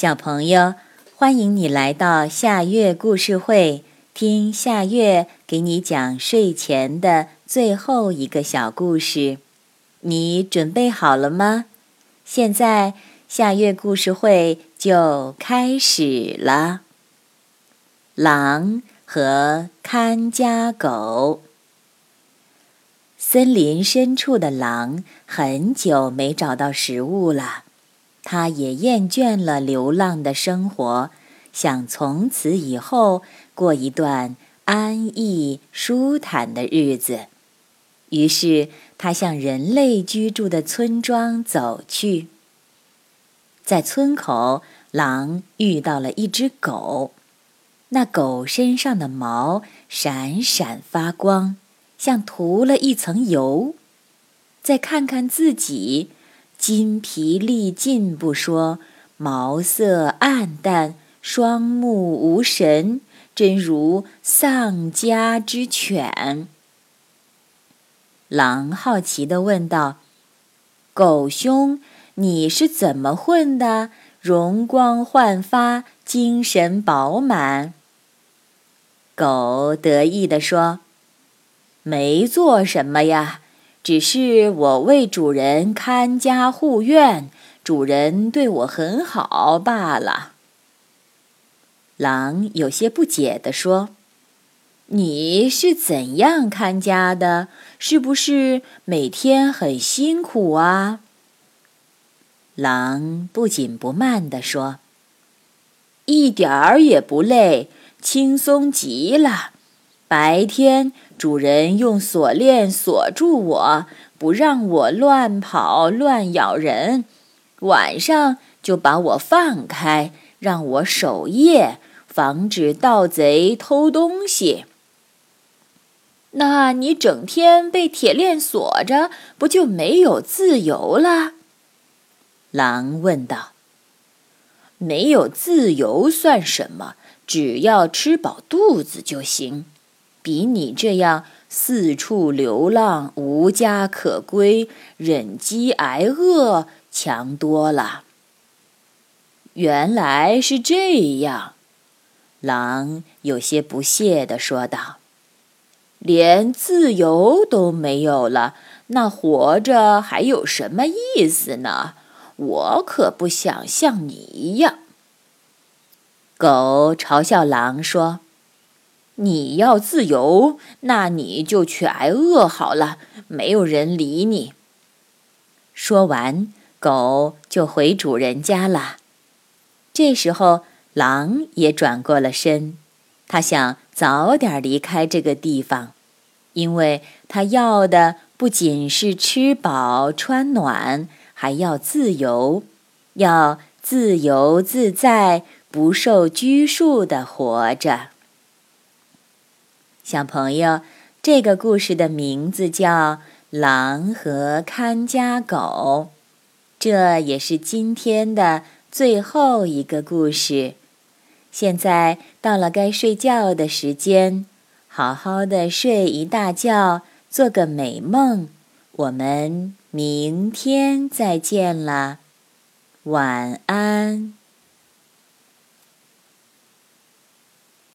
小朋友，欢迎你来到夏月故事会，听夏月给你讲睡前的最后一个小故事。你准备好了吗？现在夏月故事会就开始了。狼和看家狗。森林深处的狼很久没找到食物了，他也厌倦了流浪的生活，想从此以后过一段安逸舒坦的日子。于是，他向人类居住的村庄走去。在村口，狼遇到了一只狗，那狗身上的毛闪闪发光。像涂了一层油，再看看自己，筋疲力尽不说，毛色暗淡，双目无神，真如丧家之犬。狼好奇地问道：“狗兄，你是怎么混的？容光焕发，精神饱满。”狗得意地说。没做什么呀，只是我为主人看家护院，主人对我很好罢了。狼有些不解地说：“你是怎样看家的？是不是每天很辛苦啊？”狼不紧不慢地说：“一点儿也不累，轻松极了。白天。”主人用锁链锁住我，不让我乱跑乱咬人。晚上就把我放开，让我守夜，防止盗贼偷东西。那你整天被铁链锁着，不就没有自由了？狼问道。没有自由算什么？只要吃饱肚子就行。比你这样四处流浪、无家可归、忍饥挨饿强多了。原来是这样，狼有些不屑地说道：“连自由都没有了，那活着还有什么意思呢？我可不想像你一样。”狗嘲笑狼说。你要自由，那你就去挨饿好了，没有人理你。说完，狗就回主人家了。这时候，狼也转过了身，他想早点离开这个地方，因为他要的不仅是吃饱穿暖，还要自由，要自由自在、不受拘束的活着。小朋友，这个故事的名字叫《狼和看家狗》，这也是今天的最后一个故事。现在到了该睡觉的时间，好好的睡一大觉，做个美梦。我们明天再见了，晚安。